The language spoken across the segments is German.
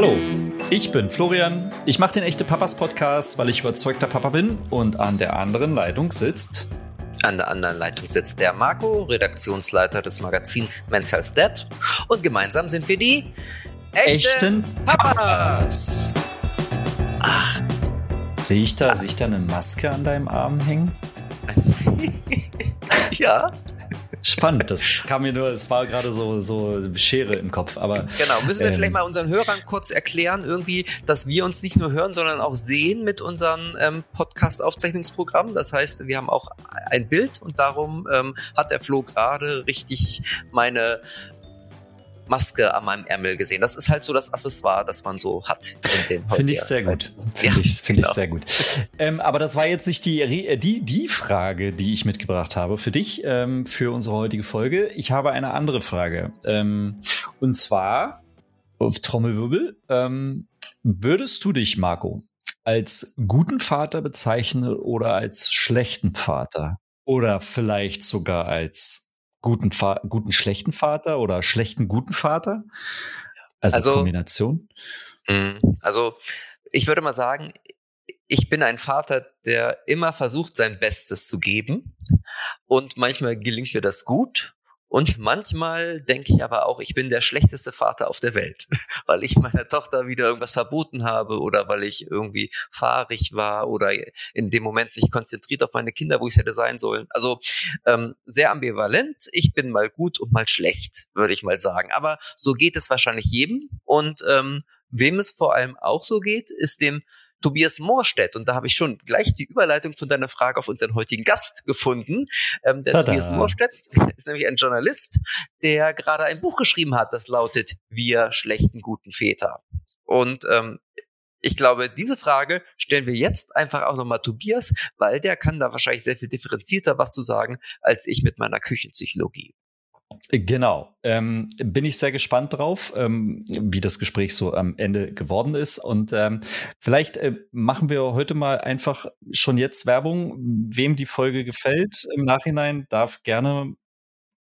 Hallo, ich bin Florian. Ich mache den Echte Papas Podcast, weil ich überzeugter Papa bin und an der anderen Leitung sitzt. An der anderen Leitung sitzt der Marco, Redaktionsleiter des Magazins Men's Health Dad. Und gemeinsam sind wir die echten, echten Papas. Ach, sehe ich da, sehe ich da eine Maske an deinem Arm hängen? ja. Spannend, das kam mir nur, es war gerade so, so Schere im Kopf, aber. Genau, müssen wir ähm, vielleicht mal unseren Hörern kurz erklären, irgendwie, dass wir uns nicht nur hören, sondern auch sehen mit unserem ähm, Podcast-Aufzeichnungsprogramm. Das heißt, wir haben auch ein Bild und darum ähm, hat der Flo gerade richtig meine Maske an meinem Ärmel gesehen. Das ist halt so das Accessoire, das man so hat. Finde ich sehr Zeit. gut. Finde ja, ich, find genau. ich sehr gut. Ähm, aber das war jetzt nicht die, äh, die, die Frage, die ich mitgebracht habe für dich, ähm, für unsere heutige Folge. Ich habe eine andere Frage. Ähm, und zwar, auf Trommelwirbel, ähm, würdest du dich, Marco, als guten Vater bezeichnen oder als schlechten Vater? Oder vielleicht sogar als guten, Fa guten schlechten Vater oder schlechten guten Vater? Also, also Kombination? Mm, also ich würde mal sagen, ich bin ein Vater, der immer versucht, sein Bestes zu geben. Und manchmal gelingt mir das gut und manchmal denke ich aber auch, ich bin der schlechteste Vater auf der Welt, weil ich meiner Tochter wieder irgendwas verboten habe oder weil ich irgendwie fahrig war oder in dem Moment nicht konzentriert auf meine Kinder, wo ich es hätte sein sollen. Also ähm, sehr ambivalent. Ich bin mal gut und mal schlecht, würde ich mal sagen. Aber so geht es wahrscheinlich jedem. Und ähm, wem es vor allem auch so geht, ist dem Tobias Moorstedt. Und da habe ich schon gleich die Überleitung von deiner Frage auf unseren heutigen Gast gefunden. Ähm, der Tada. Tobias Moorstedt ist nämlich ein Journalist, der gerade ein Buch geschrieben hat, das lautet Wir schlechten guten Väter. Und ähm, ich glaube, diese Frage stellen wir jetzt einfach auch nochmal Tobias, weil der kann da wahrscheinlich sehr viel differenzierter was zu sagen, als ich mit meiner Küchenpsychologie. Genau. Ähm, bin ich sehr gespannt drauf, ähm, wie das Gespräch so am Ende geworden ist. Und ähm, vielleicht äh, machen wir heute mal einfach schon jetzt Werbung. Wem die Folge gefällt im Nachhinein, darf gerne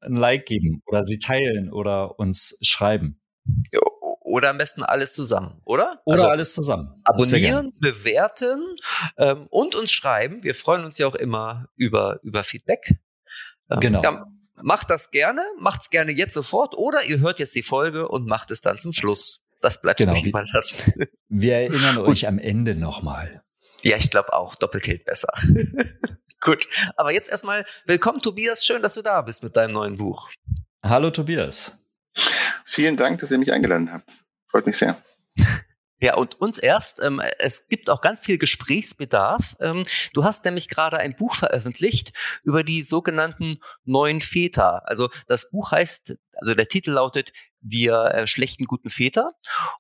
ein Like geben oder sie teilen oder uns schreiben. Oder am besten alles zusammen, oder? Oder also alles zusammen. Abonnieren, bewerten ähm, und uns schreiben. Wir freuen uns ja auch immer über, über Feedback. Ähm, genau. Ja, macht das gerne, macht's gerne jetzt sofort oder ihr hört jetzt die Folge und macht es dann zum Schluss. Das bleibt genau, euch überlassen. Wir erinnern euch am Ende nochmal. Ja, ich glaube auch, doppelt hält besser. Gut, aber jetzt erstmal willkommen Tobias, schön, dass du da bist mit deinem neuen Buch. Hallo Tobias. Vielen Dank, dass ihr mich eingeladen habt. Freut mich sehr. Ja, und uns erst, ähm, es gibt auch ganz viel Gesprächsbedarf. Ähm, du hast nämlich gerade ein Buch veröffentlicht über die sogenannten neuen Väter. Also das Buch heißt, also der Titel lautet wir äh, schlechten guten Väter.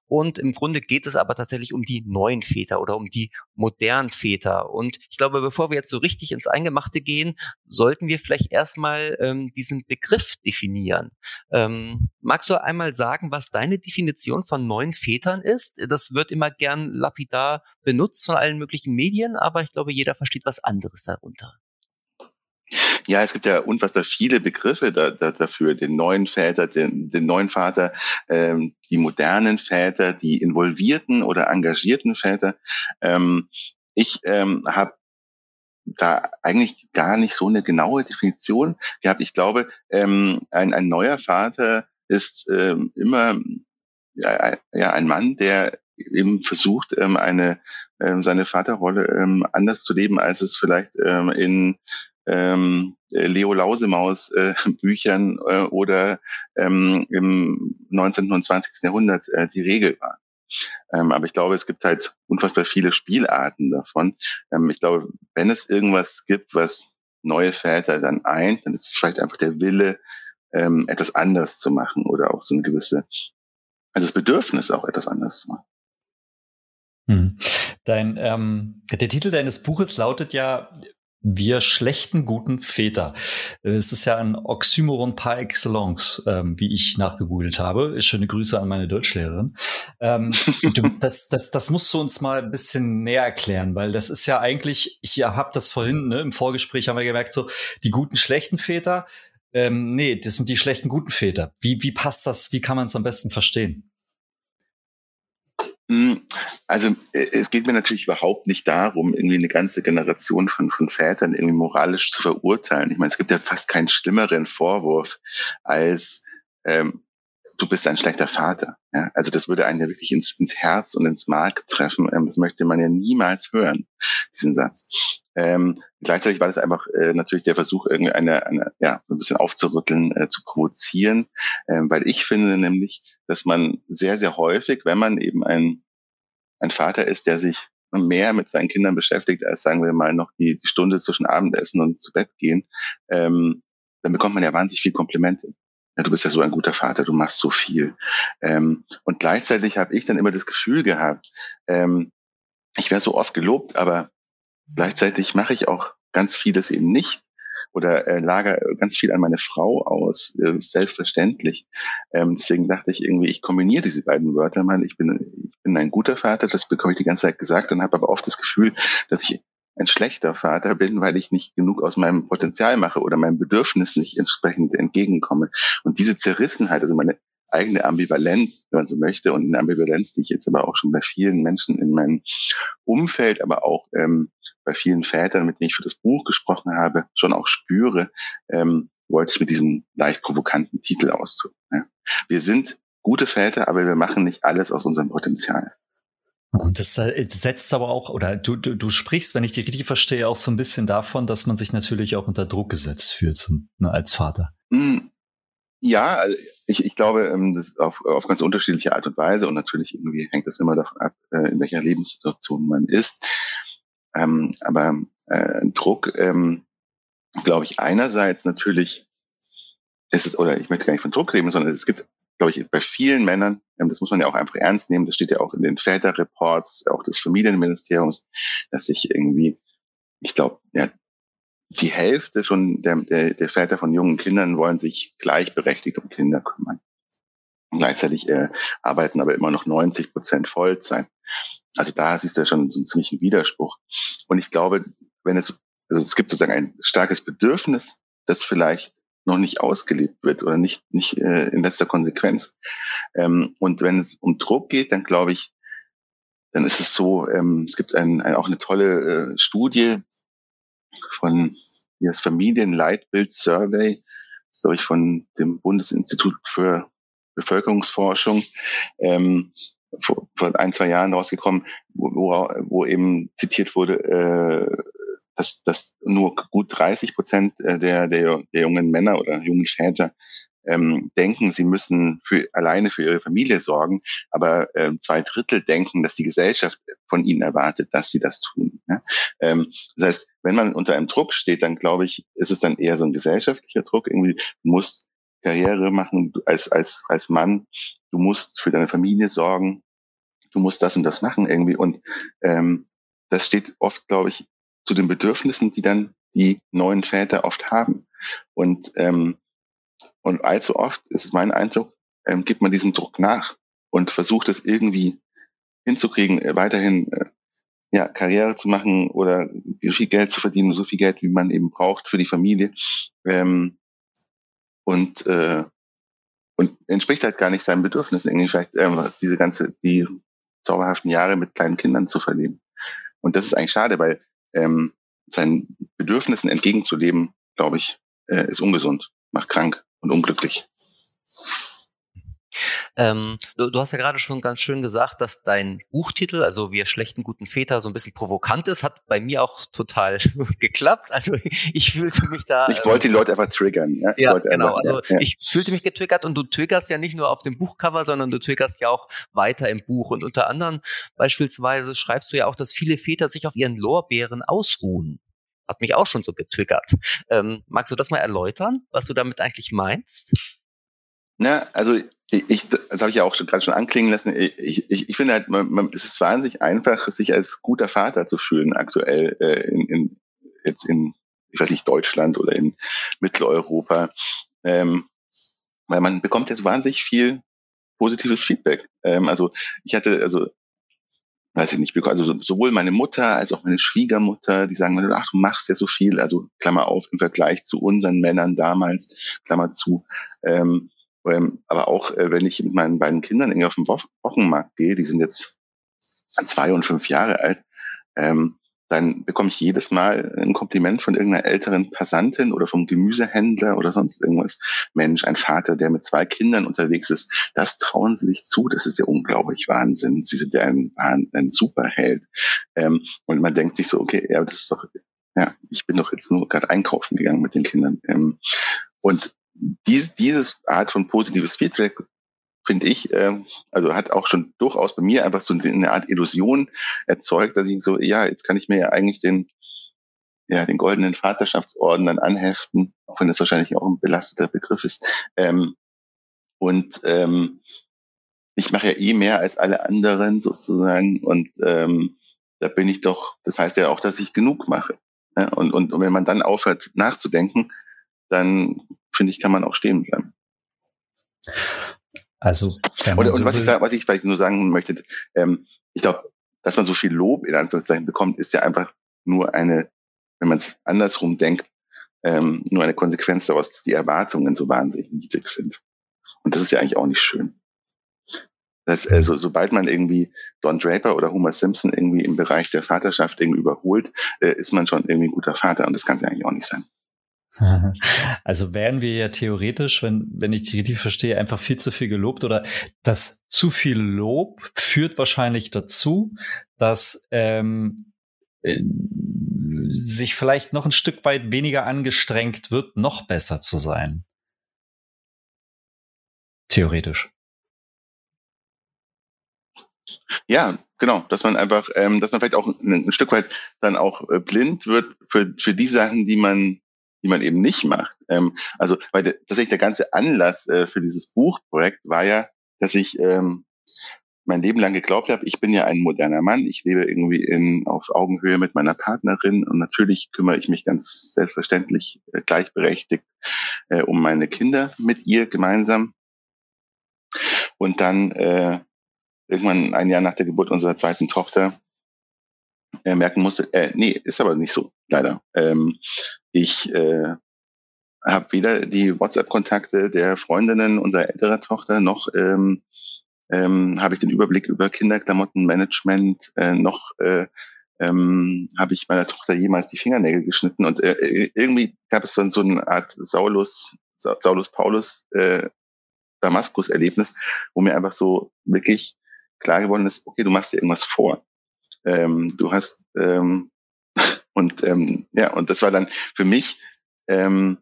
Und im Grunde geht es aber tatsächlich um die neuen Väter oder um die modernen Väter. Und ich glaube, bevor wir jetzt so richtig ins Eingemachte gehen, sollten wir vielleicht erstmal ähm, diesen Begriff definieren. Ähm, magst du einmal sagen, was deine Definition von neuen Vätern ist? Das wird immer gern lapidar benutzt von allen möglichen Medien, aber ich glaube, jeder versteht was anderes darunter. Ja, es gibt ja unfassbar viele Begriffe da, da, dafür. Den neuen Väter, den, den neuen Vater, ähm, die modernen Väter, die involvierten oder engagierten Väter. Ähm, ich ähm, habe da eigentlich gar nicht so eine genaue Definition gehabt. Ich glaube, ähm, ein, ein neuer Vater ist ähm, immer ja, ja, ein Mann, der eben versucht, ähm, eine ähm, seine Vaterrolle ähm, anders zu leben, als es vielleicht ähm, in ähm, Leo Lausemaus äh, Büchern äh, oder ähm, im 19. und 20. Jahrhundert äh, die Regel war. Ähm, aber ich glaube, es gibt halt unfassbar viele Spielarten davon. Ähm, ich glaube, wenn es irgendwas gibt, was neue Väter dann eint, dann ist es vielleicht einfach der Wille, ähm, etwas anders zu machen oder auch so eine gewisse, also das Bedürfnis auch etwas anders zu machen. Hm. Dein, ähm, der Titel deines Buches lautet ja wir schlechten guten Väter. Es ist ja ein Oxymoron par excellence, ähm, wie ich nachgegoogelt habe. Schöne Grüße an meine Deutschlehrerin. Ähm, du, das, das, das musst du uns mal ein bisschen näher erklären, weil das ist ja eigentlich, ich habe das vorhin, ne, im Vorgespräch haben wir gemerkt, so die guten, schlechten Väter. Ähm, nee, das sind die schlechten, guten Väter. Wie, wie passt das? Wie kann man es am besten verstehen? Hm, also äh, es geht mir natürlich überhaupt nicht darum, irgendwie eine ganze Generation von, von Vätern irgendwie moralisch zu verurteilen. Ich meine, es gibt ja fast keinen schlimmeren Vorwurf als ähm, du bist ein schlechter Vater. Ja? Also das würde einen ja wirklich ins, ins Herz und ins Mark treffen. Ähm, das möchte man ja niemals hören, diesen Satz. Ähm, gleichzeitig war das einfach äh, natürlich der Versuch, irgendwie eine, ja, ein bisschen aufzurütteln, äh, zu provozieren, ähm, weil ich finde nämlich, dass man sehr, sehr häufig, wenn man eben ein, ein Vater ist, der sich mehr mit seinen Kindern beschäftigt, als sagen wir mal noch die, die Stunde zwischen Abendessen und zu Bett gehen, ähm, dann bekommt man ja wahnsinnig viel Komplimente du bist ja so ein guter Vater, du machst so viel. Ähm, und gleichzeitig habe ich dann immer das Gefühl gehabt, ähm, ich werde so oft gelobt, aber gleichzeitig mache ich auch ganz vieles eben nicht oder äh, lager ganz viel an meine Frau aus, äh, selbstverständlich. Ähm, deswegen dachte ich irgendwie, ich kombiniere diese beiden Wörter mal. Ich bin, ich bin ein guter Vater, das bekomme ich die ganze Zeit gesagt und habe aber oft das Gefühl, dass ich ein schlechter Vater bin, weil ich nicht genug aus meinem Potenzial mache oder meinem Bedürfnis nicht entsprechend entgegenkomme. Und diese Zerrissenheit, also meine eigene Ambivalenz, wenn man so möchte, und eine Ambivalenz, die ich jetzt aber auch schon bei vielen Menschen in meinem Umfeld, aber auch ähm, bei vielen Vätern, mit denen ich für das Buch gesprochen habe, schon auch spüre, ähm, wollte ich mit diesem leicht provokanten Titel ausdrücken. Ja. Wir sind gute Väter, aber wir machen nicht alles aus unserem Potenzial. Und das äh, setzt aber auch, oder du, du, du sprichst, wenn ich dich richtig verstehe, auch so ein bisschen davon, dass man sich natürlich auch unter Druck gesetzt fühlt zum, ne, als Vater. Mm, ja, also ich, ich glaube, ähm, das auf, auf ganz unterschiedliche Art und Weise und natürlich irgendwie hängt das immer davon ab, äh, in welcher Lebenssituation man ist. Ähm, aber äh, Druck, ähm, glaube ich, einerseits natürlich ist es, oder ich möchte gar nicht von Druck reden, sondern es gibt glaube ich, bei vielen Männern, ähm, das muss man ja auch einfach ernst nehmen, das steht ja auch in den Väterreports, auch des Familienministeriums, dass sich irgendwie, ich glaube, ja, die Hälfte schon der, der, der Väter von jungen Kindern wollen sich gleichberechtigt um Kinder kümmern. Gleichzeitig äh, arbeiten aber immer noch 90 Prozent Vollzeit. Also da siehst du ja schon so einen ziemlichen Widerspruch. Und ich glaube, wenn es, also es gibt sozusagen ein starkes Bedürfnis, das vielleicht noch nicht ausgelebt wird oder nicht, nicht äh, in letzter Konsequenz. Ähm, und wenn es um Druck geht, dann glaube ich, dann ist es so, ähm, es gibt ein, ein, auch eine tolle äh, Studie von das Familienleitbild Survey, das ist, glaube ich, von dem Bundesinstitut für Bevölkerungsforschung, ähm, vor, vor ein, zwei Jahren rausgekommen, wo, wo, wo eben zitiert wurde, äh, dass, dass nur gut 30 Prozent äh, der, der, der jungen Männer oder jungen Väter ähm, denken, sie müssen für, alleine für ihre Familie sorgen, aber äh, zwei Drittel denken, dass die Gesellschaft von ihnen erwartet, dass sie das tun. Ja? Ähm, das heißt, wenn man unter einem Druck steht, dann glaube ich, ist es dann eher so ein gesellschaftlicher Druck. Irgendwie du musst Karriere machen als als als Mann, du musst für deine Familie sorgen, du musst das und das machen irgendwie und ähm, das steht oft, glaube ich, zu den Bedürfnissen, die dann die neuen Väter oft haben. Und, ähm, und allzu oft ist es mein Eindruck, ähm, gibt man diesem Druck nach und versucht es irgendwie hinzukriegen, äh, weiterhin äh, ja, Karriere zu machen oder viel Geld zu verdienen, so viel Geld, wie man eben braucht für die Familie. Ähm, und, äh, und entspricht halt gar nicht seinen Bedürfnissen, irgendwie vielleicht ähm, diese ganze, die zauberhaften Jahre mit kleinen Kindern zu verleben. Und das ist eigentlich schade, weil ähm, seinen Bedürfnissen entgegenzuleben, glaube ich, äh, ist ungesund, macht krank und unglücklich. Ähm, du, du, hast ja gerade schon ganz schön gesagt, dass dein Buchtitel, also wir schlechten guten Väter, so ein bisschen provokant ist. Hat bei mir auch total geklappt. Also ich fühlte mich da. Ich wollte die Leute einfach triggern. Ja, ja genau. Einfach, also ja. ich fühlte mich getriggert und du triggerst ja nicht nur auf dem Buchcover, sondern du triggerst ja auch weiter im Buch. Und unter anderem beispielsweise schreibst du ja auch, dass viele Väter sich auf ihren Lorbeeren ausruhen hat mich auch schon so getriggert. Ähm, magst du das mal erläutern, was du damit eigentlich meinst? Na, also ich, ich das habe ich ja auch schon gerade schon anklingen lassen. Ich, ich, ich finde halt, man, man, es ist wahnsinnig einfach, sich als guter Vater zu fühlen aktuell äh, in, in jetzt in ich weiß nicht Deutschland oder in Mitteleuropa, ähm, weil man bekommt jetzt wahnsinnig viel positives Feedback. Ähm, also ich hatte also weiß ich nicht, also sowohl meine Mutter als auch meine Schwiegermutter, die sagen, ach, du machst ja so viel, also Klammer auf, im Vergleich zu unseren Männern damals, Klammer zu, ähm, aber auch, äh, wenn ich mit meinen beiden Kindern irgendwie auf den Wochenmarkt gehe, die sind jetzt zwei und fünf Jahre alt, ähm, dann bekomme ich jedes Mal ein Kompliment von irgendeiner älteren Passantin oder vom Gemüsehändler oder sonst irgendwas. Mensch, ein Vater, der mit zwei Kindern unterwegs ist, das trauen sie sich zu. Das ist ja unglaublich Wahnsinn. Sie sind ja ein, ein Superheld. Ähm, und man denkt sich so, okay, ja, das ist doch, ja, ich bin doch jetzt nur gerade einkaufen gegangen mit den Kindern. Ähm, und dies, dieses Art von positives Feedback finde ich, äh, also hat auch schon durchaus bei mir einfach so eine Art Illusion erzeugt, dass ich so, ja, jetzt kann ich mir ja eigentlich den, ja, den goldenen Vaterschaftsorden dann anheften, auch wenn das wahrscheinlich auch ein belasteter Begriff ist. Ähm, und ähm, ich mache ja eh mehr als alle anderen sozusagen und ähm, da bin ich doch, das heißt ja auch, dass ich genug mache. Ja? Und, und, und wenn man dann aufhört nachzudenken, dann finde ich, kann man auch stehen bleiben. Also, und, und was, ich, was ich vielleicht nur sagen möchte, ähm, ich glaube, dass man so viel Lob in Anführungszeichen bekommt, ist ja einfach nur eine, wenn man es andersrum denkt, ähm, nur eine Konsequenz daraus, dass die Erwartungen so wahnsinnig niedrig sind. Und das ist ja eigentlich auch nicht schön. Das, also, sobald man irgendwie Don Draper oder Homer Simpson irgendwie im Bereich der Vaterschaft irgendwie überholt, äh, ist man schon irgendwie ein guter Vater und das kann es ja eigentlich auch nicht sein. Also wären wir ja theoretisch, wenn, wenn ich die richtig verstehe, einfach viel zu viel gelobt oder das zu viel Lob führt wahrscheinlich dazu, dass ähm, äh, sich vielleicht noch ein Stück weit weniger angestrengt wird, noch besser zu sein. Theoretisch. Ja, genau, dass man einfach, ähm, dass man vielleicht auch ein, ein Stück weit dann auch äh, blind wird für, für die Sachen, die man die man eben nicht macht. Ähm, also, weil tatsächlich der ganze Anlass äh, für dieses Buchprojekt war ja, dass ich ähm, mein Leben lang geglaubt habe, ich bin ja ein moderner Mann, ich lebe irgendwie in, auf Augenhöhe mit meiner Partnerin und natürlich kümmere ich mich ganz selbstverständlich äh, gleichberechtigt äh, um meine Kinder mit ihr gemeinsam. Und dann äh, irgendwann ein Jahr nach der Geburt unserer zweiten Tochter äh, merken musste, äh, nee, ist aber nicht so, leider. Ähm, ich äh, habe weder die WhatsApp-Kontakte der Freundinnen unserer älterer Tochter noch ähm, ähm, habe ich den Überblick über Kinderklamottenmanagement, äh, noch äh, ähm, habe ich meiner Tochter jemals die Fingernägel geschnitten und äh, irgendwie gab es dann so eine Art Saulus, Saulus Paulus äh, Damaskus-Erlebnis, wo mir einfach so wirklich klar geworden ist, okay, du machst dir irgendwas vor ähm, du hast ähm, und ähm, ja und das war dann für mich ähm,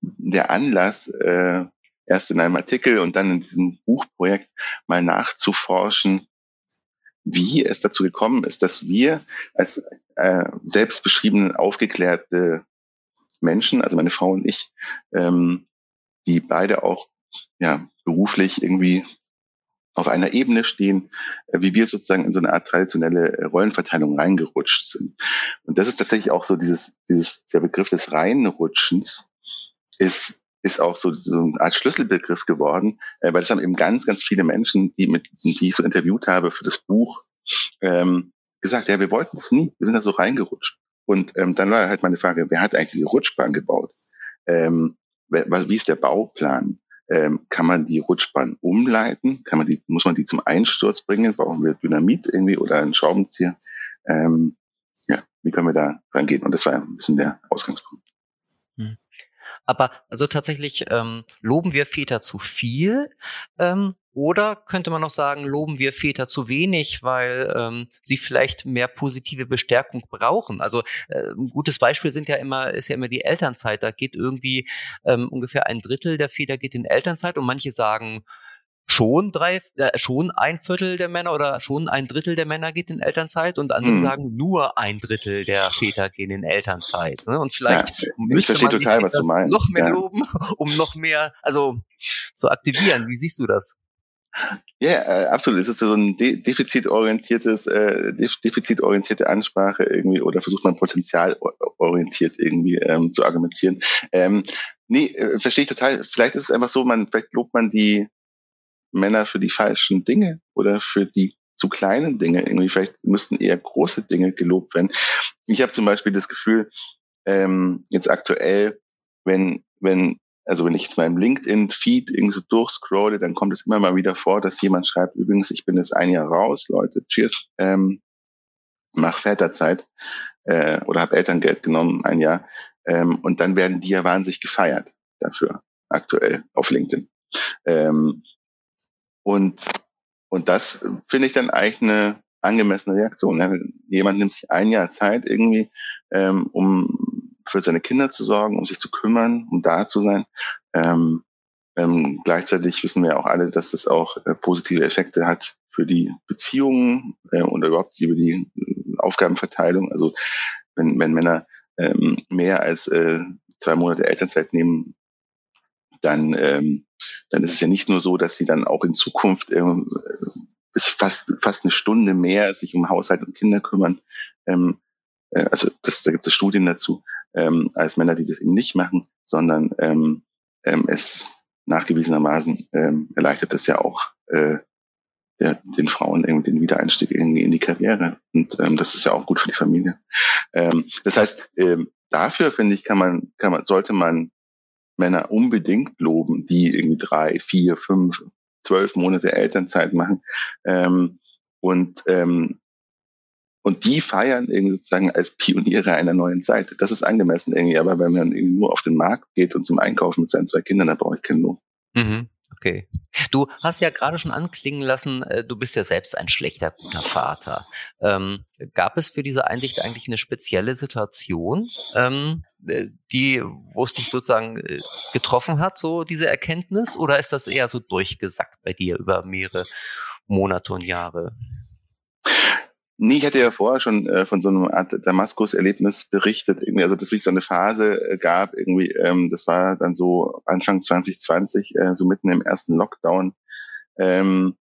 der Anlass äh, erst in einem Artikel und dann in diesem Buchprojekt mal nachzuforschen, wie es dazu gekommen ist, dass wir als äh, selbstbeschriebene, aufgeklärte Menschen, also meine Frau und ich, ähm, die beide auch ja beruflich irgendwie auf einer Ebene stehen, äh, wie wir sozusagen in so eine Art traditionelle äh, Rollenverteilung reingerutscht sind. Und das ist tatsächlich auch so dieses, dieses, der Begriff des Reinrutschens ist, ist auch so, so eine Art Schlüsselbegriff geworden, äh, weil das haben eben ganz, ganz viele Menschen, die mit, die ich so interviewt habe für das Buch, ähm, gesagt, ja, wir wollten es nie, wir sind da so reingerutscht. Und ähm, dann war halt meine Frage, wer hat eigentlich diese Rutschbahn gebaut? Ähm, wie ist der Bauplan? Ähm, kann man die Rutschbahn umleiten? Kann man die, muss man die zum Einsturz bringen? Brauchen wir Dynamit irgendwie oder einen Schraubenzieher? Ähm, ja, wie können wir da rangehen? Und das war ein bisschen der Ausgangspunkt. Hm. Aber also tatsächlich ähm, loben wir Väter zu viel ähm, oder könnte man noch sagen, loben wir Väter zu wenig, weil ähm, sie vielleicht mehr positive Bestärkung brauchen? Also äh, ein gutes Beispiel sind ja immer, ist ja immer die Elternzeit. Da geht irgendwie ähm, ungefähr ein Drittel der Väter geht in Elternzeit und manche sagen, schon drei, äh, schon ein Viertel der Männer oder schon ein Drittel der Männer geht in Elternzeit und andere hm. sagen, nur ein Drittel der Väter gehen in Elternzeit. Ne? Und vielleicht ja, müsste man total, noch mehr ja. loben, um noch mehr, also zu aktivieren. Wie siehst du das? Ja, äh, absolut. Es ist so ein de defizitorientiertes, äh, defizitorientierte Ansprache irgendwie oder versucht man potenzialorientiert irgendwie ähm, zu argumentieren. Ähm, nee, äh, verstehe ich total. Vielleicht ist es einfach so, man, vielleicht lobt man die Männer für die falschen Dinge oder für die zu kleinen Dinge. Irgendwie vielleicht müssten eher große Dinge gelobt werden. Ich habe zum Beispiel das Gefühl, ähm, jetzt aktuell, wenn wenn also wenn ich jetzt meinem LinkedIn-Feed irgendwie so durchscrolle, dann kommt es immer mal wieder vor, dass jemand schreibt, übrigens, ich bin jetzt ein Jahr raus, Leute, cheers, ähm, mach Väterzeit äh, oder habe Elterngeld genommen, ein Jahr. Ähm, und dann werden die ja wahnsinnig gefeiert dafür, aktuell auf LinkedIn. Ähm, und, und das finde ich dann eigentlich eine angemessene Reaktion. Ne? Jemand nimmt sich ein Jahr Zeit irgendwie, ähm, um für seine Kinder zu sorgen, um sich zu kümmern, um da zu sein. Ähm, ähm, gleichzeitig wissen wir auch alle, dass das auch äh, positive Effekte hat für die Beziehungen äh, und überhaupt über die äh, Aufgabenverteilung. Also wenn, wenn Männer ähm, mehr als äh, zwei Monate Elternzeit nehmen, dann, ähm, dann ist es ja nicht nur so, dass sie dann auch in Zukunft ähm, ist fast, fast eine Stunde mehr sich um Haushalt und Kinder kümmern. Ähm, äh, also das, da gibt es Studien dazu, ähm, als Männer, die das eben nicht machen, sondern ähm, ähm, es nachgewiesenermaßen ähm, erleichtert das ja auch äh, der, den Frauen irgendwie den Wiedereinstieg in, in die Karriere. Und ähm, das ist ja auch gut für die Familie. Ähm, das heißt, ähm, dafür finde ich, kann man, kann man, sollte man Männer unbedingt loben, die irgendwie drei, vier, fünf, zwölf Monate Elternzeit machen. Ähm, und ähm, und die feiern irgendwie sozusagen als Pioniere einer neuen Zeit. Das ist angemessen irgendwie. Aber wenn man irgendwie nur auf den Markt geht und zum Einkaufen mit seinen zwei Kindern, da brauche ich keinen Lohn. Mhm. Okay. Du hast ja gerade schon anklingen lassen, äh, du bist ja selbst ein schlechter, guter Vater. Ähm, gab es für diese Einsicht eigentlich eine spezielle Situation, ähm, äh, die, wo es dich sozusagen äh, getroffen hat, so diese Erkenntnis, oder ist das eher so durchgesackt bei dir über mehrere Monate und Jahre? Nee, ich hatte ja vorher schon äh, von so einer Art Damaskus-Erlebnis berichtet, irgendwie, also dass wirklich so eine Phase äh, gab, irgendwie, ähm, das war dann so Anfang 2020, äh, so mitten im ersten Lockdown, ähm,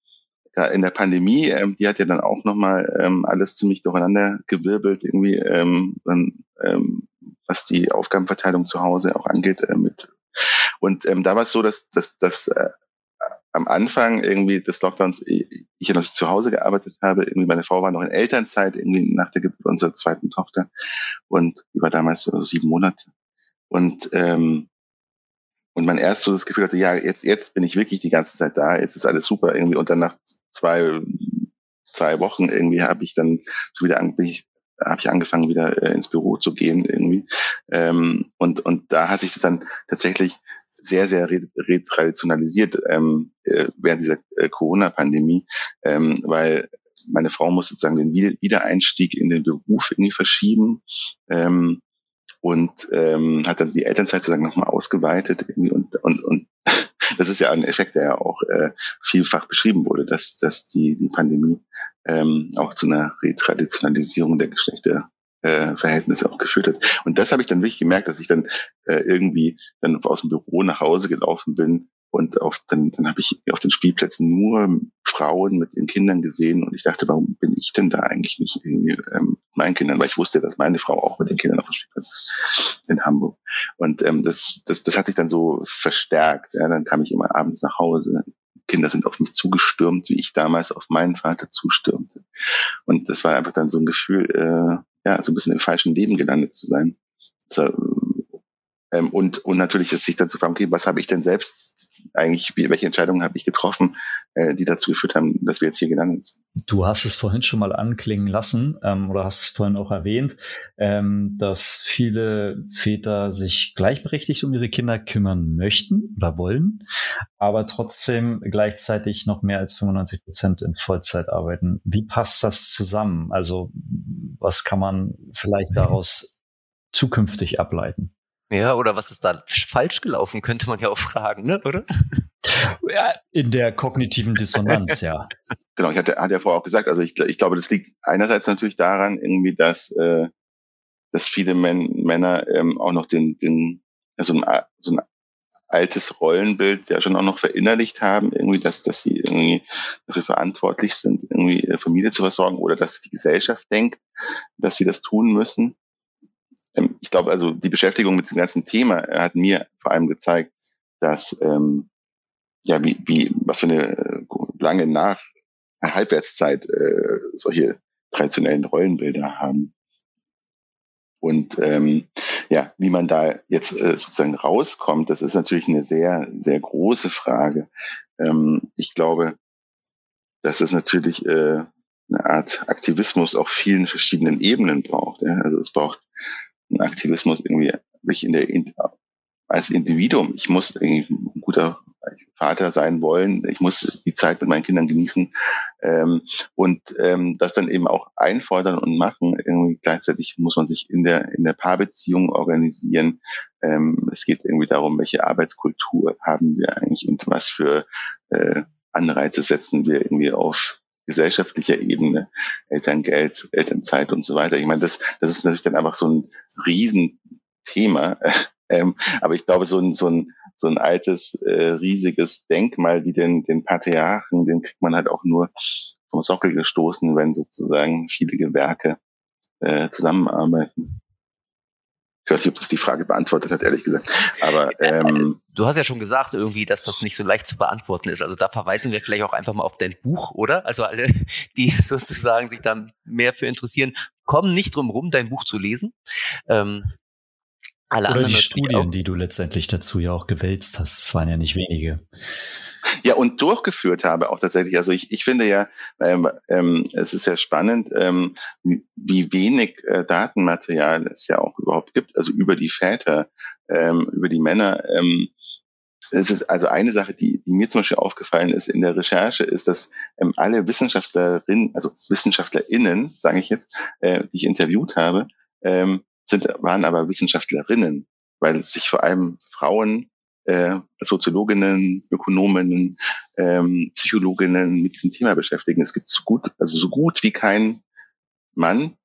ja, in der Pandemie, ähm, die hat ja dann auch nochmal ähm, alles ziemlich durcheinander gewirbelt, irgendwie, ähm, dann, ähm, was die Aufgabenverteilung zu Hause auch angeht. Äh, mit. Und ähm, da war es so, dass, dass, dass äh, am Anfang irgendwie des Lockdowns, ich ja noch zu Hause gearbeitet habe, irgendwie meine Frau war noch in Elternzeit, irgendwie nach der Geburt unserer zweiten Tochter und die war damals so sieben Monate. Und, ähm, und man erst so das Gefühl hatte, ja, jetzt, jetzt bin ich wirklich die ganze Zeit da, jetzt ist alles super irgendwie. Und dann nach zwei, zwei Wochen irgendwie habe ich dann schon wieder an, bin ich, habe ich angefangen, wieder äh, ins Büro zu gehen irgendwie. Ähm, und, und da hat sich das dann tatsächlich sehr, sehr retraditionalisiert ähm, äh, während dieser äh, Corona-Pandemie, ähm, weil meine Frau muss sozusagen den Wiedereinstieg in den Beruf irgendwie verschieben ähm, und ähm, hat dann die Elternzeit sozusagen nochmal ausgeweitet irgendwie und, und, und das ist ja ein Effekt, der ja auch äh, vielfach beschrieben wurde, dass, dass die, die Pandemie ähm, auch zu einer Retraditionalisierung der Geschlechter äh, Verhältnisse auch geführt hat. Und das habe ich dann wirklich gemerkt, dass ich dann äh, irgendwie dann aus dem Büro nach Hause gelaufen bin und auf, dann, dann habe ich auf den Spielplätzen nur Frauen mit den Kindern gesehen und ich dachte, warum bin ich denn da eigentlich nicht irgendwie ähm, meinen Kindern, weil ich wusste, dass meine Frau auch mit den Kindern auf dem Spielplatz ist in Hamburg. Und ähm, das, das, das hat sich dann so verstärkt. Ja, dann kam ich immer abends nach Hause. Kinder sind auf mich zugestürmt, wie ich damals auf meinen Vater zustürmte. Und das war einfach dann so ein Gefühl, äh, ja, so ein bisschen im falschen Leben gelandet zu sein. So, ähm, und, und natürlich jetzt sich dann zu fragen, okay, was habe ich denn selbst eigentlich, wie, welche Entscheidungen habe ich getroffen, äh, die dazu geführt haben, dass wir jetzt hier gelandet sind. Du hast es vorhin schon mal anklingen lassen ähm, oder hast es vorhin auch erwähnt, ähm, dass viele Väter sich gleichberechtigt um ihre Kinder kümmern möchten oder wollen, aber trotzdem gleichzeitig noch mehr als 95 Prozent in Vollzeit arbeiten. Wie passt das zusammen? Also was kann man vielleicht daraus zukünftig ableiten? Ja, oder was ist da falsch gelaufen, könnte man ja auch fragen, ne? oder? Ja, in der kognitiven Dissonanz, ja. Genau, ich hatte, hatte ja vorher auch gesagt, also ich, ich glaube, das liegt einerseits natürlich daran, irgendwie, dass, äh, dass viele Men Männer ähm, auch noch den, den so ein, so ein altes Rollenbild ja schon auch noch verinnerlicht haben, irgendwie, dass, dass sie irgendwie dafür verantwortlich sind, irgendwie Familie zu versorgen oder dass die Gesellschaft denkt, dass sie das tun müssen. Ähm, ich glaube, also die Beschäftigung mit dem ganzen Thema hat mir vor allem gezeigt, dass ähm, ja wie, wie was für eine äh, lange nach Halbwertszeit äh, solche traditionellen Rollenbilder haben. Und ähm, ja, wie man da jetzt äh, sozusagen rauskommt, das ist natürlich eine sehr, sehr große Frage. Ähm, ich glaube, dass es natürlich äh, eine Art Aktivismus auf vielen verschiedenen Ebenen braucht. Ja? Also es braucht einen Aktivismus irgendwie wirklich in der als Individuum. Ich muss irgendwie ein guter Vater sein wollen. Ich muss die Zeit mit meinen Kindern genießen ähm, und ähm, das dann eben auch einfordern und machen. Irgendwie gleichzeitig muss man sich in der in der Paarbeziehung organisieren. Ähm, es geht irgendwie darum, welche Arbeitskultur haben wir eigentlich und was für äh, Anreize setzen wir irgendwie auf gesellschaftlicher Ebene, Elterngeld, Elternzeit und so weiter. Ich meine, das, das ist natürlich dann einfach so ein Riesenthema. Ähm, aber ich glaube, so ein, so ein, so ein altes, äh, riesiges Denkmal wie den, den Patriarchen, den kriegt man halt auch nur vom Sockel gestoßen, wenn sozusagen viele Gewerke äh, zusammenarbeiten. Ich weiß nicht, ob das die Frage beantwortet hat, ehrlich gesagt. Aber ähm, du hast ja schon gesagt, irgendwie, dass das nicht so leicht zu beantworten ist. Also da verweisen wir vielleicht auch einfach mal auf dein Buch, oder? Also alle, die sozusagen sich da mehr für interessieren, kommen nicht drum rum, dein Buch zu lesen. Ähm, alle Oder die Studien, die du letztendlich dazu ja auch gewälzt hast. Das waren ja nicht wenige. Ja, und durchgeführt habe auch tatsächlich. Also ich, ich finde ja, ähm, ähm, es ist ja spannend, ähm, wie wenig äh, Datenmaterial es ja auch überhaupt gibt, also über die Väter, ähm, über die Männer. Ähm, es ist also eine Sache, die, die mir zum Beispiel aufgefallen ist in der Recherche, ist, dass ähm, alle Wissenschaftlerinnen, also WissenschaftlerInnen, sage ich jetzt, äh, die ich interviewt habe, ähm, sind, waren aber Wissenschaftlerinnen, weil sich vor allem Frauen, äh, Soziologinnen, Ökonominnen, ähm, Psychologinnen mit diesem Thema beschäftigen. Es gibt so gut, also so gut wie kein Mann,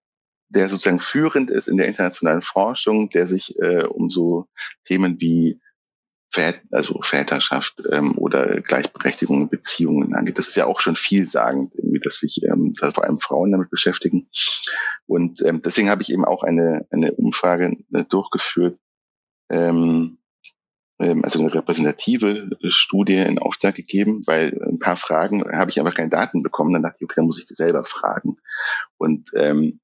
der sozusagen führend ist in der internationalen Forschung, der sich äh, um so Themen wie Vät also Väterschaft ähm, oder Gleichberechtigung in Beziehungen angeht. Das ist ja auch schon vielsagend, irgendwie, dass sich ähm, dass vor allem Frauen damit beschäftigen. Und ähm, deswegen habe ich eben auch eine, eine Umfrage äh, durchgeführt, ähm, ähm, also eine repräsentative Studie in Auftrag gegeben, weil ein paar Fragen habe ich einfach keine Daten bekommen. Dann dachte ich, okay, dann muss ich das selber fragen. Und ähm,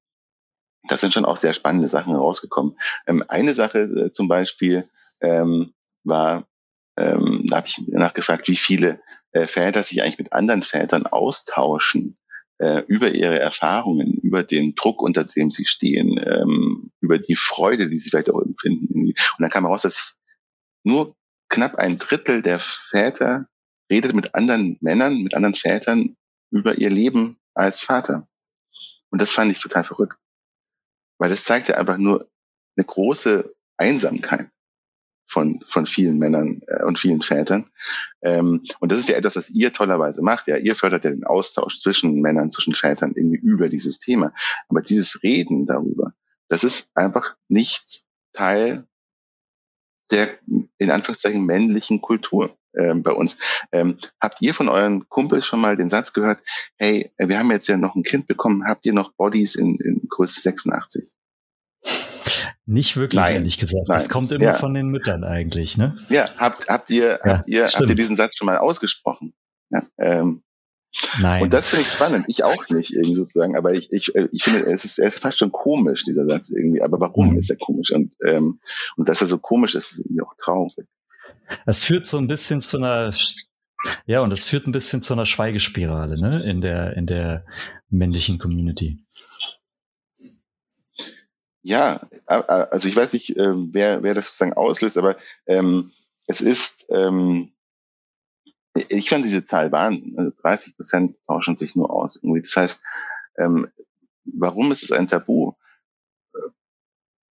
das sind schon auch sehr spannende Sachen herausgekommen. Ähm, eine Sache äh, zum Beispiel, ähm, war, ähm, da habe ich nachgefragt, wie viele äh, Väter sich eigentlich mit anderen Vätern austauschen äh, über ihre Erfahrungen, über den Druck, unter dem sie stehen, ähm, über die Freude, die sie vielleicht auch empfinden. Und dann kam heraus, dass nur knapp ein Drittel der Väter redet mit anderen Männern, mit anderen Vätern über ihr Leben als Vater. Und das fand ich total verrückt. Weil das zeigte einfach nur eine große Einsamkeit von, von vielen Männern äh, und vielen Vätern. Ähm, und das ist ja etwas, was ihr tollerweise macht. Ja, ihr fördert ja den Austausch zwischen Männern, zwischen Vätern irgendwie über dieses Thema. Aber dieses Reden darüber, das ist einfach nicht Teil der in Anführungszeichen männlichen Kultur ähm, bei uns. Ähm, habt ihr von euren Kumpels schon mal den Satz gehört, hey, wir haben jetzt ja noch ein Kind bekommen, habt ihr noch Bodies in, in Größe 86? Nicht wirklich, nein, ehrlich gesagt. Nein. Das kommt immer ja. von den Müttern eigentlich, ne? Ja, habt, habt ihr, ja, habt ihr, habt ihr diesen Satz schon mal ausgesprochen? Ja, ähm, Nein. Und das finde ich spannend. Ich auch nicht, irgendwie sozusagen. Aber ich, ich, ich finde, es ist, er ist fast schon komisch, dieser Satz irgendwie. Aber warum mhm. ist er komisch? Und, ähm, und dass er so komisch ist, ist irgendwie auch traurig. Es führt so ein bisschen zu einer, ja, und es führt ein bisschen zu einer Schweigespirale, ne, in der, in der männlichen Community. Ja, also ich weiß nicht, ähm, wer, wer das sozusagen auslöst, aber ähm, es ist, ähm, ich fand diese Zahl Wahnsinn. Also 30 Prozent tauschen sich nur aus. Irgendwie. Das heißt, ähm, warum ist es ein Tabu?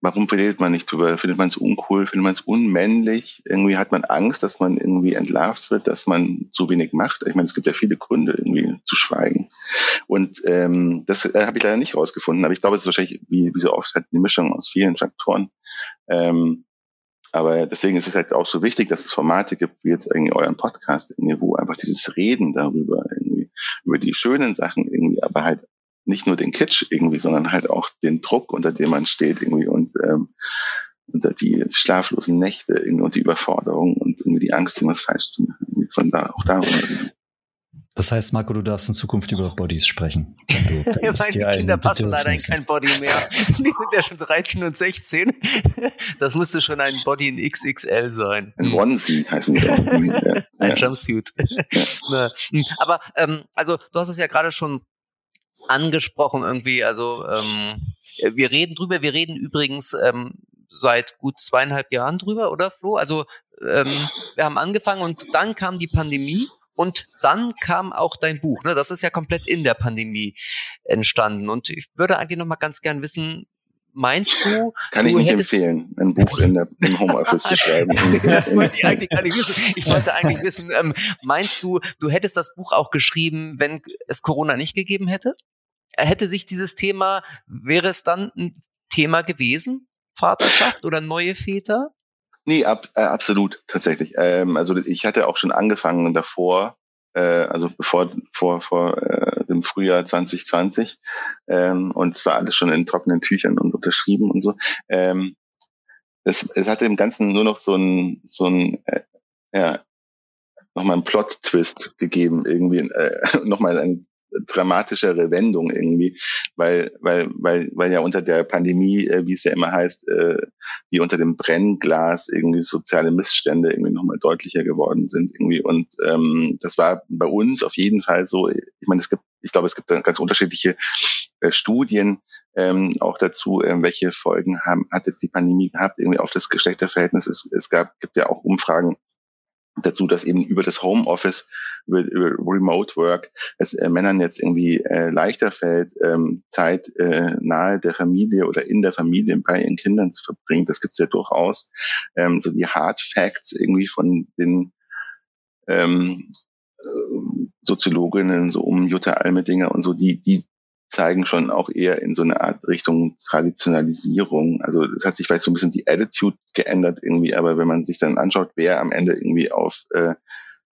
Warum redet man nicht drüber? Findet man es uncool? Findet man es unmännlich? Irgendwie hat man Angst, dass man irgendwie entlarvt wird, dass man zu wenig macht. Ich meine, es gibt ja viele Gründe, irgendwie zu schweigen. Und ähm, das äh, habe ich leider nicht rausgefunden. Aber ich glaube, es ist wahrscheinlich, wie, wie so oft, halt eine Mischung aus vielen Faktoren. Ähm, aber deswegen ist es halt auch so wichtig, dass es Formate gibt, wie jetzt irgendwie euren Podcast, irgendwie, wo einfach dieses Reden darüber, irgendwie, über die schönen Sachen irgendwie, aber halt nicht nur den Kitsch irgendwie, sondern halt auch den Druck, unter dem man steht irgendwie und ähm, unter die schlaflosen Nächte irgendwie und die Überforderung und irgendwie die Angst, irgendwas falsch zu machen. Von da auch darum. Das heißt, Marco, du darfst in Zukunft über Bodies sprechen. Du, Meine Kinder passen leider in kein Body mehr. Die sind ja schon 13 und 16. Das müsste schon ein Body in XXL sein. Ein Onesie heißen die. ein Jumpsuit. Aber ähm, also du hast es ja gerade schon angesprochen irgendwie. Also ähm, wir reden drüber. Wir reden übrigens ähm, seit gut zweieinhalb Jahren drüber, oder Flo? Also ähm, wir haben angefangen und dann kam die Pandemie und dann kam auch dein Buch. Ne? Das ist ja komplett in der Pandemie entstanden. Und ich würde eigentlich noch mal ganz gern wissen, meinst du? Kann du ich nicht empfehlen, ein Buch in der, im Homeoffice zu schreiben. wollte ich eigentlich gar nicht wissen. Ich wollte eigentlich wissen, ähm, meinst du, du hättest das Buch auch geschrieben, wenn es Corona nicht gegeben hätte? Hätte sich dieses Thema, wäre es dann ein Thema gewesen? Vaterschaft oder neue Väter? Nee, ab, äh, absolut, tatsächlich. Ähm, also ich hatte auch schon angefangen davor, äh, also bevor vor, vor äh, dem Frühjahr 2020 ähm, und es war alles schon in trockenen Tüchern und unterschrieben und so. Ähm, es, es hatte im Ganzen nur noch so ein, so ein äh, ja, nochmal einen Plot-Twist gegeben, irgendwie äh, nochmal ein dramatischere Wendung irgendwie, weil, weil, weil, weil ja unter der Pandemie, äh, wie es ja immer heißt, äh, wie unter dem Brennglas irgendwie soziale Missstände irgendwie nochmal deutlicher geworden sind irgendwie. Und ähm, das war bei uns auf jeden Fall so. Ich meine, es gibt, ich glaube, es gibt dann ganz unterschiedliche äh, Studien ähm, auch dazu, äh, welche Folgen haben, hat jetzt die Pandemie gehabt, irgendwie auf das Geschlechterverhältnis. Es, es gab, gibt ja auch Umfragen dazu, dass eben über das Homeoffice, über, über Remote Work, es äh, Männern jetzt irgendwie äh, leichter fällt, ähm, Zeit äh, nahe der Familie oder in der Familie bei ihren Kindern zu verbringen. Das gibt's ja durchaus. Ähm, so die Hard Facts irgendwie von den ähm, äh, Soziologinnen, so um Jutta Almedinger und so, die, die zeigen schon auch eher in so eine Art Richtung Traditionalisierung. Also es hat sich vielleicht so ein bisschen die Attitude geändert irgendwie, aber wenn man sich dann anschaut, wer am Ende irgendwie auf äh,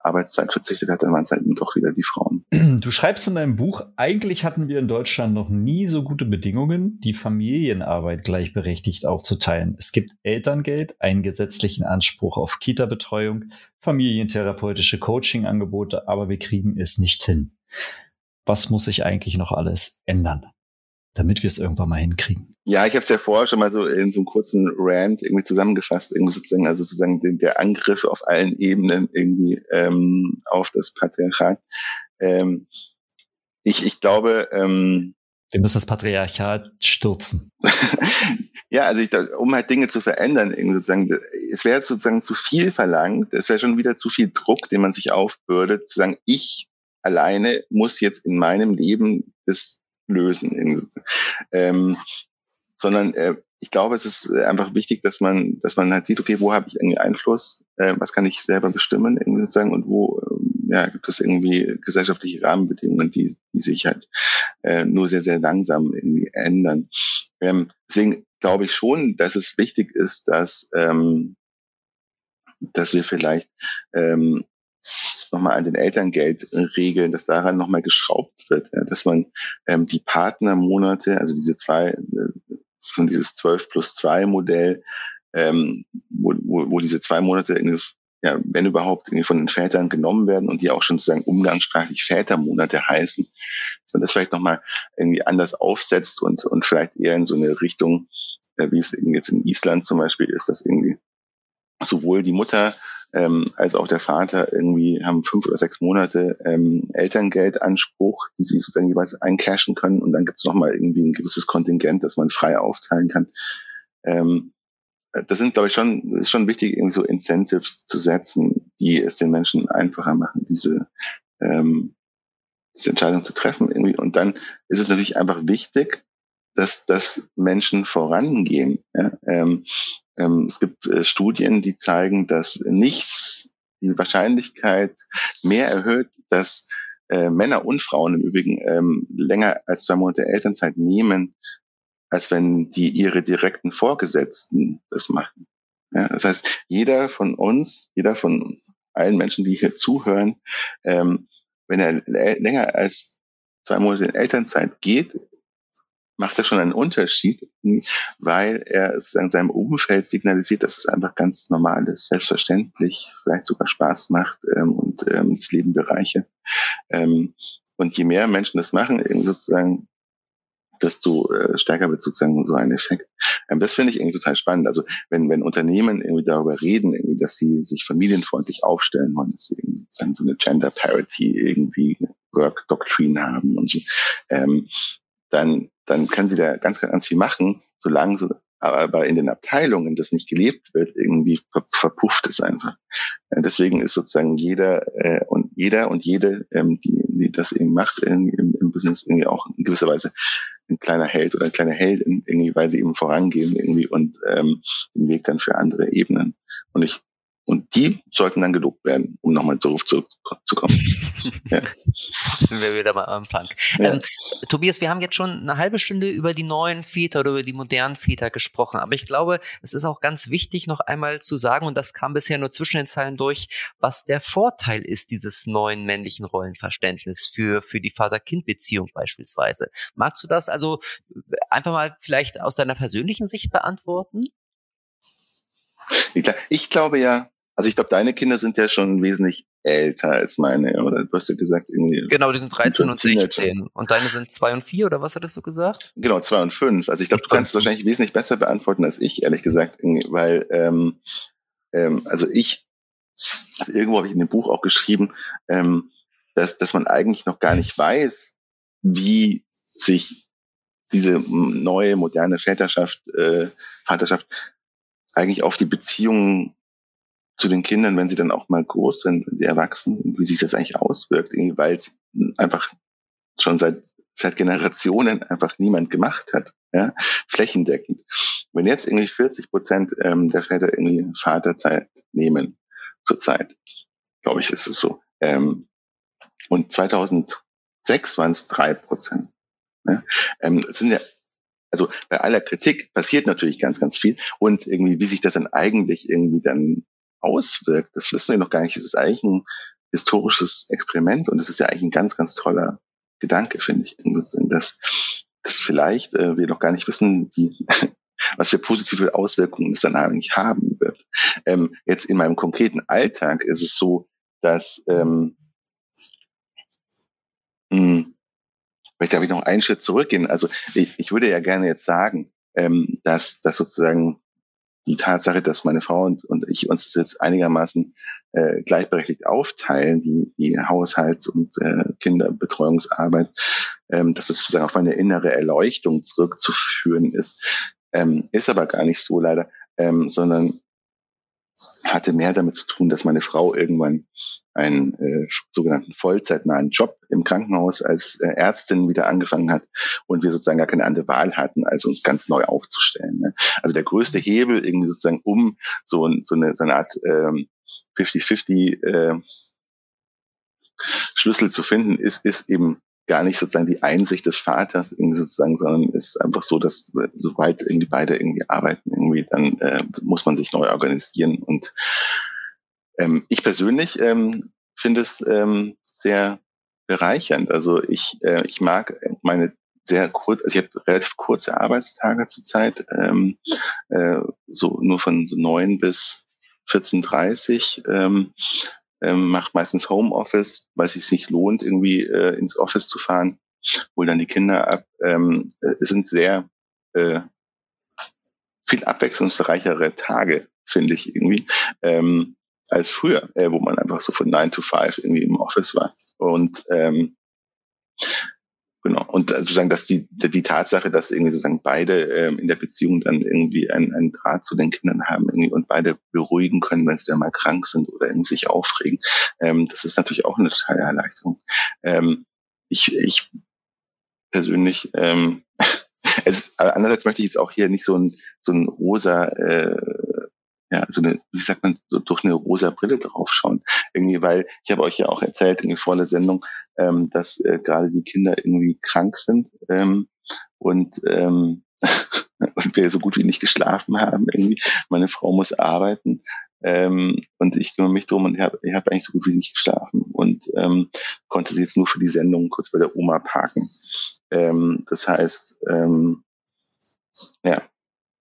Arbeitszeit verzichtet hat, dann waren es halt doch wieder die Frauen. Du schreibst in deinem Buch, eigentlich hatten wir in Deutschland noch nie so gute Bedingungen, die Familienarbeit gleichberechtigt aufzuteilen. Es gibt Elterngeld, einen gesetzlichen Anspruch auf Kita-Betreuung, familientherapeutische Coaching-Angebote, aber wir kriegen es nicht hin was muss sich eigentlich noch alles ändern, damit wir es irgendwann mal hinkriegen? Ja, ich habe es ja vorher schon mal so in so einem kurzen Rant irgendwie zusammengefasst, irgendwie sozusagen, also sozusagen den, der Angriff auf allen Ebenen irgendwie ähm, auf das Patriarchat. Ähm, ich, ich glaube, ähm, wir müssen das Patriarchat stürzen. ja, also ich, um halt Dinge zu verändern, irgendwie sozusagen, es wäre sozusagen zu viel verlangt, es wäre schon wieder zu viel Druck, den man sich aufbürdet, zu sagen, ich alleine muss jetzt in meinem Leben das lösen. Ähm, sondern äh, ich glaube, es ist einfach wichtig, dass man, dass man halt sieht, okay, wo habe ich irgendwie Einfluss, äh, was kann ich selber bestimmen, irgendwie sozusagen, und wo ähm, ja, gibt es irgendwie gesellschaftliche Rahmenbedingungen, die, die sich halt äh, nur sehr, sehr langsam irgendwie ändern. Ähm, deswegen glaube ich schon, dass es wichtig ist, dass ähm, dass wir vielleicht ähm, nochmal an den Elterngeldregeln, dass daran nochmal geschraubt wird, ja, dass man ähm, die Partnermonate, also diese zwei, äh, von dieses 12 plus 2 Modell, ähm, wo, wo, wo diese zwei Monate ja, wenn überhaupt, irgendwie von den Vätern genommen werden und die auch schon sozusagen umgangssprachlich Vätermonate heißen, dass man das vielleicht nochmal irgendwie anders aufsetzt und, und vielleicht eher in so eine Richtung, äh, wie es jetzt in Island zum Beispiel ist, dass irgendwie sowohl die Mutter ähm, als auch der Vater irgendwie haben fünf oder sechs Monate ähm, Elterngeldanspruch, die sie sozusagen jeweils eincashen können und dann gibt es nochmal irgendwie ein gewisses Kontingent, das man frei aufteilen kann. Ähm, das sind, glaube ich, schon, ist schon wichtig, irgendwie so Incentives zu setzen, die es den Menschen einfacher machen, diese, ähm, diese Entscheidung zu treffen irgendwie. Und dann ist es natürlich einfach wichtig, dass, dass Menschen vorangehen. Ja? Ähm, ähm, es gibt äh, Studien, die zeigen, dass nichts die Wahrscheinlichkeit mehr erhöht, dass äh, Männer und Frauen im Übrigen ähm, länger als zwei Monate Elternzeit nehmen, als wenn die ihre direkten Vorgesetzten das machen. Ja, das heißt, jeder von uns, jeder von allen Menschen, die hier zuhören, ähm, wenn er länger als zwei Monate in Elternzeit geht, macht er schon einen Unterschied, weil er seinem Umfeld signalisiert, dass es einfach ganz normal ist, selbstverständlich, vielleicht sogar Spaß macht ähm, und ähm, das Leben bereichert. Ähm, und je mehr Menschen das machen, eben sozusagen, desto äh, stärker wird sozusagen so ein Effekt. Ähm, das finde ich irgendwie total spannend. Also wenn, wenn Unternehmen irgendwie darüber reden, irgendwie, dass sie sich familienfreundlich aufstellen wollen, dass sie irgendwie so eine Gender Parity irgendwie Work Doctrine haben und so, ähm, dann, dann können sie da ganz, ganz viel machen, solange so, aber in den Abteilungen das nicht gelebt wird, irgendwie ver verpufft es einfach. Deswegen ist sozusagen jeder äh, und jeder und jede, ähm, die, die das eben macht im, im Business, irgendwie auch in gewisser Weise ein kleiner Held oder ein kleiner Held, irgendwie, weil sie eben vorangehen irgendwie und ähm, den Weg dann für andere Ebenen. Und ich und die sollten dann gelobt werden, um nochmal darauf zurückzukommen. ja. Sind wir wieder mal am Anfang. Ja. Ähm, Tobias, wir haben jetzt schon eine halbe Stunde über die neuen Väter oder über die modernen Väter gesprochen. Aber ich glaube, es ist auch ganz wichtig, noch einmal zu sagen, und das kam bisher nur zwischen den Zeilen durch, was der Vorteil ist dieses neuen männlichen Rollenverständnis für, für die Vater-Kind-Beziehung beispielsweise. Magst du das also einfach mal vielleicht aus deiner persönlichen Sicht beantworten? Ich glaube ja, also ich glaube, deine Kinder sind ja schon wesentlich älter als meine, oder? Du hast ja gesagt, irgendwie. Genau, die sind 13 und 16. Und deine sind 2 und 4, oder was hattest du gesagt? Genau, 2 und 5. Also ich glaube, du kannst es wahrscheinlich wesentlich besser beantworten als ich, ehrlich gesagt. Weil, ähm, ähm, also ich, also irgendwo habe ich in dem Buch auch geschrieben, ähm, dass, dass man eigentlich noch gar nicht weiß, wie sich diese neue, moderne Väterschaft, äh, Vaterschaft eigentlich auf die Beziehungen zu den Kindern, wenn sie dann auch mal groß sind, wenn sie erwachsen sind, wie sich das eigentlich auswirkt, weil es einfach schon seit seit Generationen einfach niemand gemacht hat, ja, flächendeckend. Wenn jetzt irgendwie 40 Prozent ähm, der Väter irgendwie Vaterzeit nehmen zurzeit, glaube ich, ist es so. Ähm, und 2006 waren es drei Prozent. Ja. Ähm, das sind ja also bei aller Kritik passiert natürlich ganz, ganz viel. Und irgendwie, wie sich das dann eigentlich irgendwie dann auswirkt, das wissen wir noch gar nicht. Es ist eigentlich ein historisches Experiment und es ist ja eigentlich ein ganz, ganz toller Gedanke, finde ich. Dass, dass vielleicht äh, wir noch gar nicht wissen, wie, was für positive Auswirkungen es dann eigentlich haben wird. Ähm, jetzt in meinem konkreten Alltag ist es so, dass ähm, mh, hm, Vielleicht darf ich noch einen Schritt zurückgehen. Also ich, ich würde ja gerne jetzt sagen, ähm, dass, dass sozusagen die Tatsache, dass meine Frau und, und ich uns das jetzt einigermaßen äh, gleichberechtigt aufteilen, die, die Haushalts- und äh, Kinderbetreuungsarbeit, ähm, dass es sozusagen auf eine innere Erleuchtung zurückzuführen ist, ähm, ist aber gar nicht so leider, ähm, sondern hatte mehr damit zu tun, dass meine Frau irgendwann einen äh, sogenannten vollzeitnahen Job im Krankenhaus als äh, Ärztin wieder angefangen hat und wir sozusagen gar keine andere Wahl hatten, als uns ganz neu aufzustellen. Ne? Also der größte Hebel irgendwie sozusagen, um so, so, eine, so eine Art ähm, 50-50 äh, Schlüssel zu finden, ist, ist eben gar nicht sozusagen die Einsicht des Vaters irgendwie sozusagen, sondern ist einfach so, dass sobald irgendwie beide irgendwie arbeiten, irgendwie dann äh, muss man sich neu organisieren. Und ähm, ich persönlich ähm, finde es ähm, sehr bereichernd. Also ich, äh, ich mag meine sehr kurz, also ich habe relativ kurze Arbeitstage zurzeit, ähm, äh, so nur von so neun bis 14.30 ähm, ähm, macht meistens Homeoffice, weil es sich nicht lohnt, irgendwie äh, ins Office zu fahren, hol dann die Kinder ab. Ähm, es sind sehr äh, viel abwechslungsreichere Tage, finde ich irgendwie, ähm, als früher, äh, wo man einfach so von 9 to 5 irgendwie im Office war. Und ähm, Genau. Und sozusagen, dass die, die Tatsache, dass irgendwie sozusagen beide ähm, in der Beziehung dann irgendwie einen, einen Draht zu den Kindern haben irgendwie und beide beruhigen können, wenn sie dann mal krank sind oder irgendwie sich aufregen, ähm, das ist natürlich auch eine totale Erleichterung. Ähm, ich, ich persönlich, ähm, es, andererseits möchte ich jetzt auch hier nicht so ein, so ein rosa äh, ja, so eine, wie sagt man, durch eine rosa Brille draufschauen. Irgendwie, weil ich habe euch ja auch erzählt, irgendwie vor der Sendung, ähm, dass äh, gerade die Kinder irgendwie krank sind ähm, und ähm, und wir so gut wie nicht geschlafen haben irgendwie. Meine Frau muss arbeiten ähm, und ich kümmere mich drum und ich habe hab eigentlich so gut wie nicht geschlafen und ähm, konnte sie jetzt nur für die Sendung kurz bei der Oma parken. Ähm, das heißt, ähm, ja,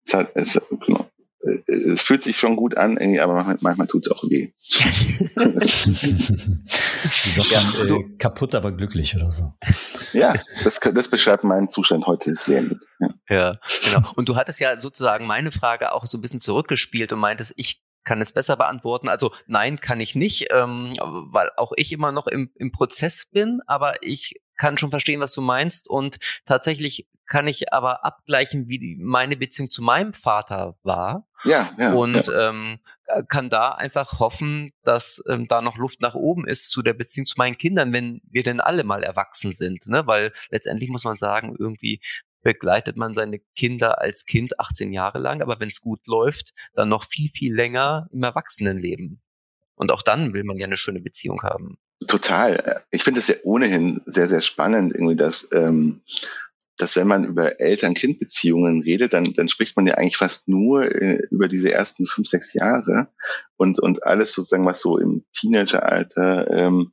es, hat, es, genau, es fühlt sich schon gut an, aber manchmal, manchmal tut es auch weh. ja, äh, kaputt, aber glücklich oder so. Ja, das, das beschreibt meinen Zustand heute sehr gut. Ja. ja, genau. Und du hattest ja sozusagen meine Frage auch so ein bisschen zurückgespielt und meintest, ich kann es besser beantworten. Also nein, kann ich nicht, ähm, weil auch ich immer noch im, im Prozess bin, aber ich kann schon verstehen, was du meinst und tatsächlich kann ich aber abgleichen, wie die, meine Beziehung zu meinem Vater war. Ja, ja. Und ja. Ähm, kann da einfach hoffen, dass ähm, da noch Luft nach oben ist zu der Beziehung zu meinen Kindern, wenn wir denn alle mal erwachsen sind. Ne? Weil letztendlich muss man sagen, irgendwie begleitet man seine Kinder als Kind 18 Jahre lang, aber wenn es gut läuft, dann noch viel, viel länger im Erwachsenenleben. Und auch dann will man ja eine schöne Beziehung haben. Total. Ich finde es ja ohnehin sehr, sehr spannend, irgendwie, dass ähm, dass wenn man über Eltern-Kind-Beziehungen redet, dann, dann spricht man ja eigentlich fast nur äh, über diese ersten fünf, sechs Jahre. Und, und alles sozusagen, was so im Teenageralter ähm,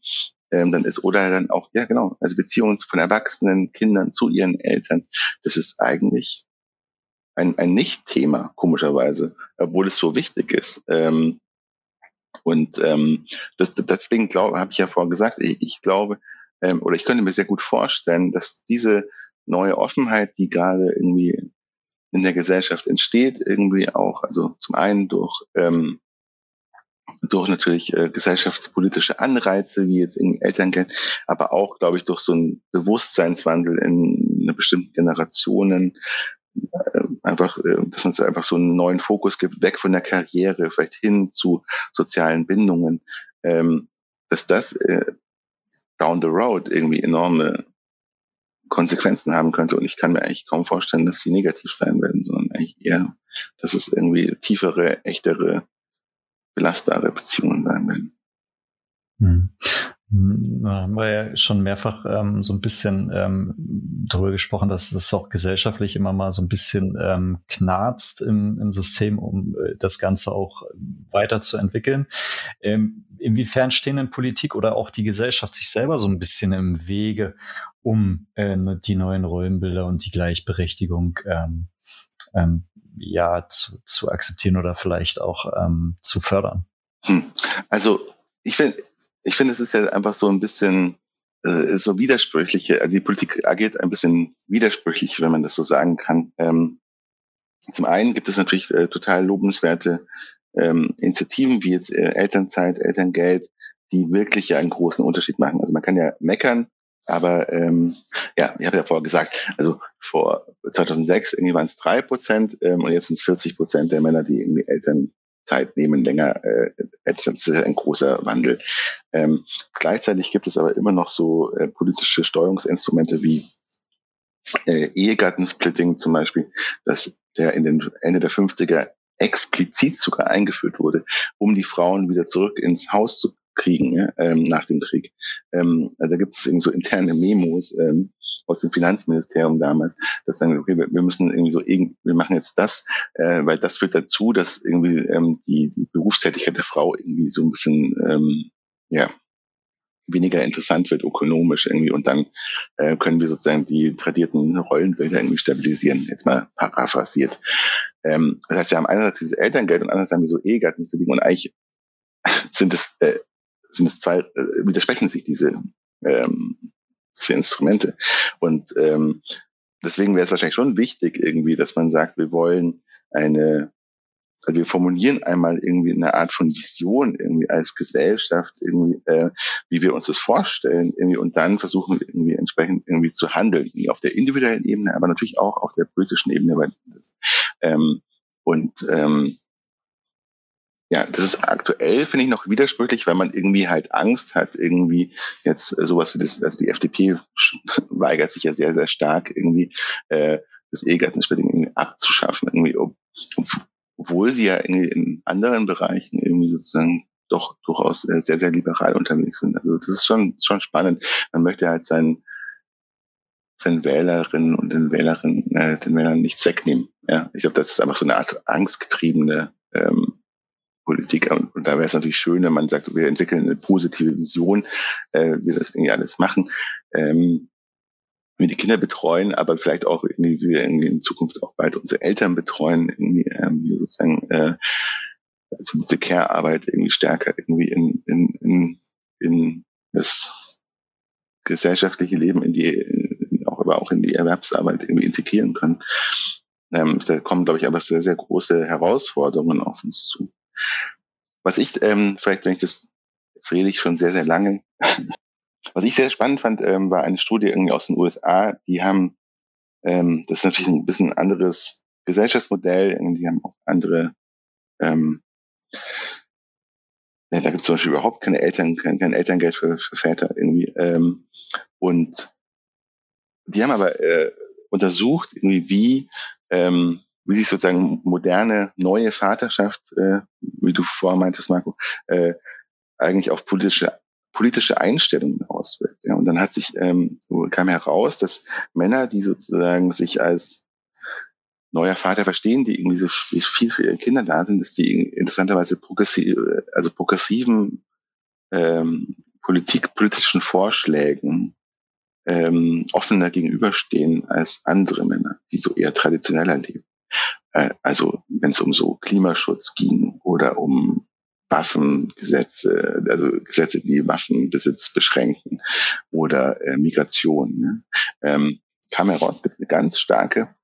ähm, dann ist, oder dann auch, ja genau, also Beziehungen von erwachsenen Kindern zu ihren Eltern, das ist eigentlich ein, ein Nicht-Thema, komischerweise, obwohl es so wichtig ist. Ähm, und ähm, das, deswegen glaube, habe ich ja vorher gesagt, ich, ich glaube, ähm, oder ich könnte mir sehr gut vorstellen, dass diese neue Offenheit, die gerade irgendwie in der Gesellschaft entsteht, irgendwie auch, also zum einen durch ähm, durch natürlich äh, gesellschaftspolitische Anreize, wie jetzt in Elterngeld, aber auch, glaube ich, durch so einen Bewusstseinswandel in einer bestimmten Generationen, äh, einfach, äh, dass man einfach so einen neuen Fokus gibt, weg von der Karriere, vielleicht hin zu sozialen Bindungen, ähm, dass das äh, down the road irgendwie enorme Konsequenzen haben könnte. Und ich kann mir eigentlich kaum vorstellen, dass sie negativ sein werden, sondern eigentlich eher, dass es irgendwie tiefere, echtere, belastbare Beziehungen sein werden. Hm. Hm da haben wir ja schon mehrfach ähm, so ein bisschen ähm, darüber gesprochen, dass das auch gesellschaftlich immer mal so ein bisschen ähm, knarzt im, im System, um äh, das Ganze auch weiterzuentwickeln. Ähm, inwiefern stehen denn Politik oder auch die Gesellschaft sich selber so ein bisschen im Wege, um äh, ne, die neuen Rollenbilder und die Gleichberechtigung ähm, ähm, ja zu, zu akzeptieren oder vielleicht auch ähm, zu fördern? Hm. Also ich finde, ich finde, es ist ja einfach so ein bisschen äh, so widersprüchliche. Also die Politik agiert ein bisschen widersprüchlich, wenn man das so sagen kann. Ähm, zum einen gibt es natürlich äh, total lobenswerte ähm, Initiativen wie jetzt äh, Elternzeit, Elterngeld, die wirklich ja einen großen Unterschied machen. Also man kann ja meckern, aber ähm, ja, ich habe ja vorher gesagt, also vor 2006 irgendwie waren es drei Prozent ähm, und jetzt sind es 40 Prozent der Männer, die irgendwie Elternzeit nehmen länger. Äh, das ist ein großer Wandel. Ähm, gleichzeitig gibt es aber immer noch so äh, politische Steuerungsinstrumente wie äh, Ehegattensplitting zum Beispiel, dass der in den Ende der 50er explizit sogar eingeführt wurde, um die Frauen wieder zurück ins Haus zu kriegen ja, ähm, nach dem Krieg. Ähm, also da gibt es irgendwie so interne Memos ähm, aus dem Finanzministerium damals, dass sagen, okay, wir, wir müssen irgendwie so, wir machen jetzt das, äh, weil das führt dazu, dass irgendwie ähm, die, die Berufstätigkeit der Frau irgendwie so ein bisschen ähm, ja weniger interessant wird ökonomisch irgendwie und dann äh, können wir sozusagen die tradierten Rollenbilder irgendwie stabilisieren, jetzt mal paraphrasiert. Ähm, das heißt, wir haben einerseits dieses Elterngeld und andererseits haben wir so Ehegattensbedingungen und eigentlich sind es, äh, sind es zwei, äh, widersprechen sich diese, ähm, diese Instrumente. Und ähm, deswegen wäre es wahrscheinlich schon wichtig irgendwie, dass man sagt, wir wollen eine also wir formulieren einmal irgendwie eine Art von Vision irgendwie als Gesellschaft irgendwie, äh, wie wir uns das vorstellen irgendwie und dann versuchen wir irgendwie entsprechend irgendwie zu handeln, auf der individuellen Ebene, aber natürlich auch auf der politischen Ebene. Weil das, ähm, und ähm, ja, das ist aktuell, finde ich, noch widersprüchlich, weil man irgendwie halt Angst hat, irgendwie jetzt sowas wie das, also die FDP weigert sich ja sehr, sehr stark, irgendwie äh, das Ehegattensplitting irgendwie abzuschaffen, irgendwie, ob, obwohl sie ja in, in anderen Bereichen irgendwie sozusagen doch durchaus äh, sehr, sehr liberal unterwegs sind. Also das ist schon, schon spannend. Man möchte halt seinen, seinen Wählerinnen und den Wählerinnen, äh, den Wählern nichts wegnehmen. Ja, ich glaube, das ist einfach so eine Art angstgetriebene ähm, Politik. Und da wäre es natürlich schön, wenn man sagt, wir entwickeln eine positive Vision, äh, wir das irgendwie alles machen. Ähm, wir die Kinder betreuen, aber vielleicht auch irgendwie wir irgendwie in Zukunft auch bald unsere Eltern betreuen, irgendwie ähm, wir sozusagen äh, also diese Care-Arbeit irgendwie stärker irgendwie in, in, in, in das gesellschaftliche Leben, in die, auch aber auch in die Erwerbsarbeit irgendwie integrieren können. Ähm, da kommen, glaube ich, aber sehr, sehr große Herausforderungen auf uns zu. Was ich, ähm, vielleicht, wenn ich das, jetzt rede ich schon sehr, sehr lange, was ich sehr spannend fand, ähm, war eine Studie irgendwie aus den USA, die haben, ähm, das ist natürlich ein bisschen anderes Gesellschaftsmodell, die haben auch andere, ähm, ja, da gibt es zum Beispiel überhaupt keine Eltern, kein, kein Elterngeld für, für Väter irgendwie. Ähm, und die haben aber äh, untersucht, irgendwie, wie ähm, wie sich sozusagen moderne, neue Vaterschaft, äh, wie du vorher meintest, Marco, äh, eigentlich auf politische politische Einstellungen auswirkt. Ja. Und dann hat sich ähm, kam heraus, dass Männer, die sozusagen sich als neuer Vater verstehen, die irgendwie so viel für ihre Kinder da sind, dass die interessanterweise progressiv, also progressiven ähm, Politik, politischen Vorschlägen ähm, offener gegenüberstehen als andere Männer, die so eher traditioneller leben. Äh, also wenn es um so Klimaschutz ging oder um Waffengesetze, also Gesetze, die Waffenbesitz beschränken oder äh, Migration, ne? ähm, kam heraus, es gibt eine ganz starke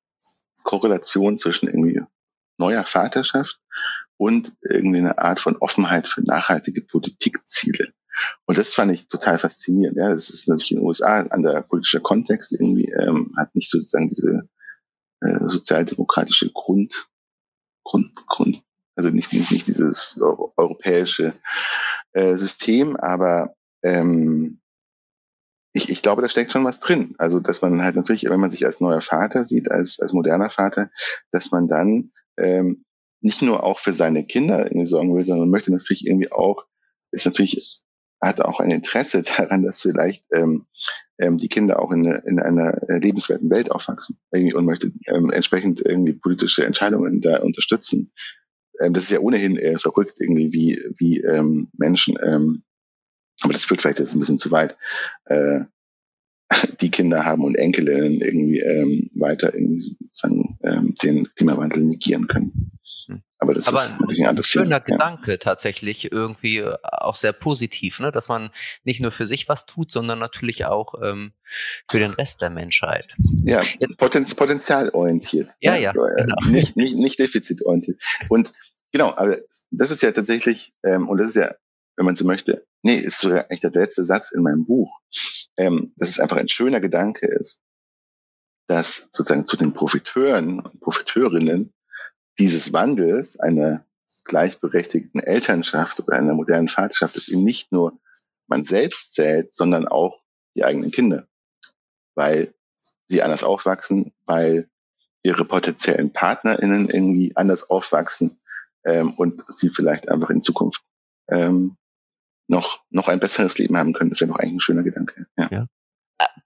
Korrelation zwischen irgendwie neuer Vaterschaft und irgendwie eine Art von Offenheit für nachhaltige Politikziele. Und das fand ich total faszinierend. Ja, das ist natürlich in den USA ein anderer politischer Kontext irgendwie, ähm, hat nicht sozusagen diese äh, sozialdemokratische Grund, Grund, Grund, also nicht, nicht, dieses europäische äh, System, aber ähm, ich, ich glaube, da steckt schon was drin. Also, dass man halt natürlich, wenn man sich als neuer Vater sieht, als, als moderner Vater, dass man dann ähm, nicht nur auch für seine Kinder irgendwie sorgen will, sondern möchte natürlich irgendwie auch, ist natürlich hat auch ein Interesse daran, dass vielleicht ähm, ähm, die Kinder auch in, in einer lebenswerten Welt aufwachsen irgendwie und möchte ähm, entsprechend irgendwie politische Entscheidungen da unterstützen. Ähm, das ist ja ohnehin äh, verrückt irgendwie, wie, wie ähm, Menschen, ähm, aber das führt vielleicht jetzt ein bisschen zu weit, äh, die Kinder haben und Enkelinnen irgendwie ähm, weiter irgendwie sozusagen ähm, den Klimawandel negieren können. Hm. Aber das Aber ist natürlich ein anderes schöner Thema. Gedanke ja. tatsächlich irgendwie äh, auch sehr positiv, ne? dass man nicht nur für sich was tut, sondern natürlich auch ähm, für den Rest der Menschheit. Ja, Potenz potenzialorientiert. Ja, ja. ja genau. Nicht, nicht, nicht defizitorientiert. Und genau, aber das ist ja tatsächlich, ähm, und das ist ja, wenn man so möchte, nee, ist sogar eigentlich der letzte Satz in meinem Buch, ähm, dass es einfach ein schöner Gedanke ist, dass sozusagen zu den Profiteuren und Profiteurinnen dieses Wandels einer gleichberechtigten Elternschaft oder einer modernen Vaterschaft ist eben nicht nur man selbst zählt, sondern auch die eigenen Kinder, weil sie anders aufwachsen, weil ihre potenziellen PartnerInnen irgendwie anders aufwachsen ähm, und sie vielleicht einfach in Zukunft ähm, noch, noch ein besseres Leben haben können. Das wäre doch eigentlich ein schöner Gedanke. Ja. ja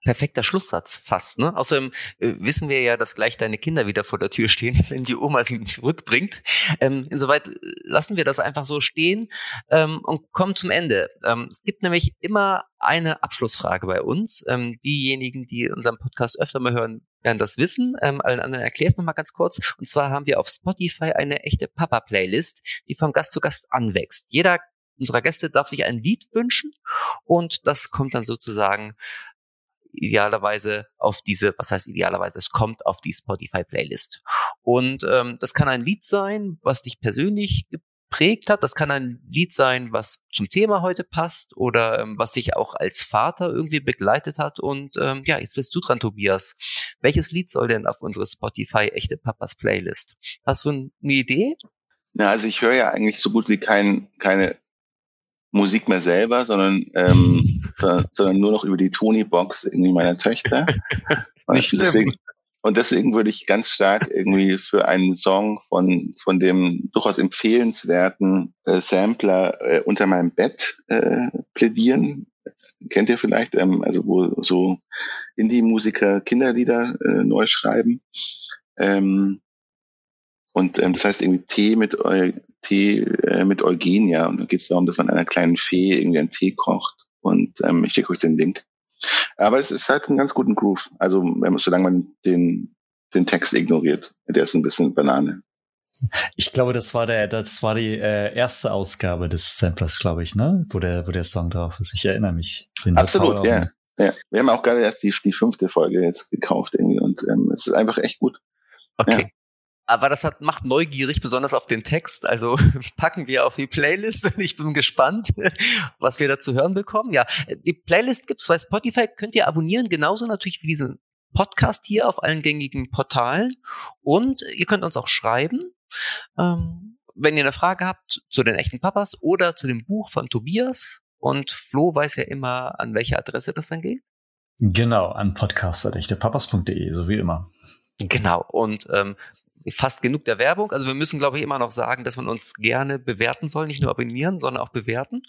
perfekter Schlusssatz fast. Ne? Außerdem äh, wissen wir ja, dass gleich deine Kinder wieder vor der Tür stehen, wenn die Oma sie zurückbringt. Ähm, insoweit lassen wir das einfach so stehen ähm, und kommen zum Ende. Ähm, es gibt nämlich immer eine Abschlussfrage bei uns. Ähm, diejenigen, die unseren Podcast öfter mal hören, werden das wissen. Ähm, allen anderen erkläre es nochmal ganz kurz. Und zwar haben wir auf Spotify eine echte Papa-Playlist, die von Gast zu Gast anwächst. Jeder unserer Gäste darf sich ein Lied wünschen und das kommt dann sozusagen idealerweise auf diese, was heißt idealerweise, es kommt auf die Spotify-Playlist. Und ähm, das kann ein Lied sein, was dich persönlich geprägt hat. Das kann ein Lied sein, was zum Thema heute passt oder ähm, was sich auch als Vater irgendwie begleitet hat. Und ähm, ja, jetzt bist du dran, Tobias. Welches Lied soll denn auf unsere Spotify echte Papas Playlist? Hast du eine Idee? Na, also ich höre ja eigentlich so gut wie kein, keine Musik mehr selber, sondern, ähm, sondern nur noch über die Tony-Box irgendwie meiner Töchter. Und, deswegen, und deswegen würde ich ganz stark irgendwie für einen Song von, von dem durchaus empfehlenswerten äh, Sampler äh, unter meinem Bett äh, plädieren. Kennt ihr vielleicht, ähm, also wo so Indie-Musiker Kinderlieder äh, neu schreiben. Ähm, Und ähm, das heißt irgendwie Tee mit, Eu Tee, äh, mit Eugenia. Und da geht es darum, dass man einer kleinen Fee irgendwie einen Tee kocht. Und ähm, ich schicke euch den Link. Aber es ist halt ein ganz guten Groove. Also solange man den, den Text ignoriert. Der ist ein bisschen Banane. Ich glaube, das war der, das war die äh, erste Ausgabe des Samplers, glaube ich, ne? Wo der, wo der Song drauf ist. Ich erinnere mich. Absolut, ja. ja. Wir haben auch gerade erst die, die fünfte Folge jetzt gekauft irgendwie und ähm, es ist einfach echt gut. Okay. Ja. Aber das hat, macht neugierig, besonders auf den Text. Also packen wir auf die Playlist und ich bin gespannt, was wir da zu hören bekommen. Ja, die Playlist gibt's bei Spotify, könnt ihr abonnieren, genauso natürlich wie diesen Podcast hier auf allen gängigen Portalen. Und ihr könnt uns auch schreiben. Ähm, wenn ihr eine Frage habt zu den echten Papas oder zu dem Buch von Tobias. Und Flo weiß ja immer, an welche Adresse das dann geht. Genau, an podcast.echtepapas.de, so wie immer. Genau. Und ähm, fast genug der Werbung. Also wir müssen, glaube ich, immer noch sagen, dass man uns gerne bewerten soll, nicht nur abonnieren, sondern auch bewerten.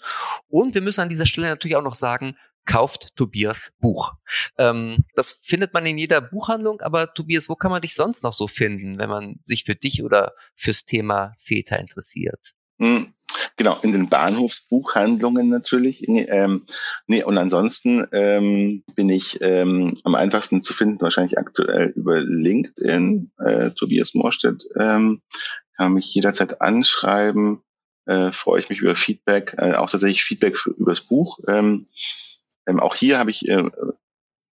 Und wir müssen an dieser Stelle natürlich auch noch sagen, kauft Tobias Buch. Ähm, das findet man in jeder Buchhandlung, aber Tobias, wo kann man dich sonst noch so finden, wenn man sich für dich oder fürs Thema Väter interessiert? Hm, genau, in den Bahnhofsbuchhandlungen natürlich. Ähm, nee, und ansonsten ähm, bin ich ähm, am einfachsten zu finden, wahrscheinlich aktuell über LinkedIn. Äh, Tobias Morstedt ähm, kann mich jederzeit anschreiben. Äh, freue ich mich über Feedback, äh, auch tatsächlich Feedback für, übers Buch. Ähm, ähm, auch hier habe ich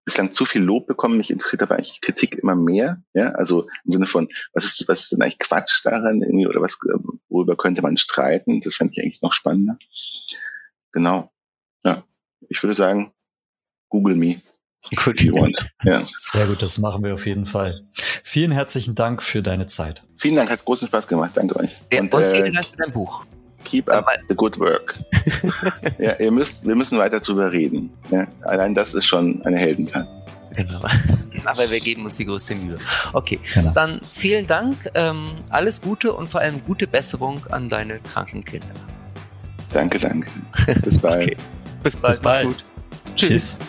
bislang zu viel Lob bekommen. Mich interessiert aber eigentlich Kritik immer mehr. Ja, also im Sinne von, was ist, was ist denn eigentlich Quatsch daran irgendwie oder was, ähm, worüber könnte man streiten? Das fände ich eigentlich noch spannender. Genau. Ja, ich würde sagen, Google me. Good. You want. Ja. Sehr gut, das machen wir auf jeden Fall. Vielen herzlichen Dank für deine Zeit. Vielen Dank, hat großen Spaß gemacht. Danke euch. Und, und vielen äh, Dank für dein Buch. Keep up the good work. ja, ihr müsst, wir müssen weiter drüber reden. Ja, allein das ist schon eine Heldentat. Genau. Aber wir geben uns die größte Mühe. Okay, genau. dann vielen Dank. Ähm, alles Gute und vor allem gute Besserung an deine kranken Kinder. Danke, danke. Bis bald. okay. Bis bald. Bis bald. Mach's gut. Tschüss. Tschüss.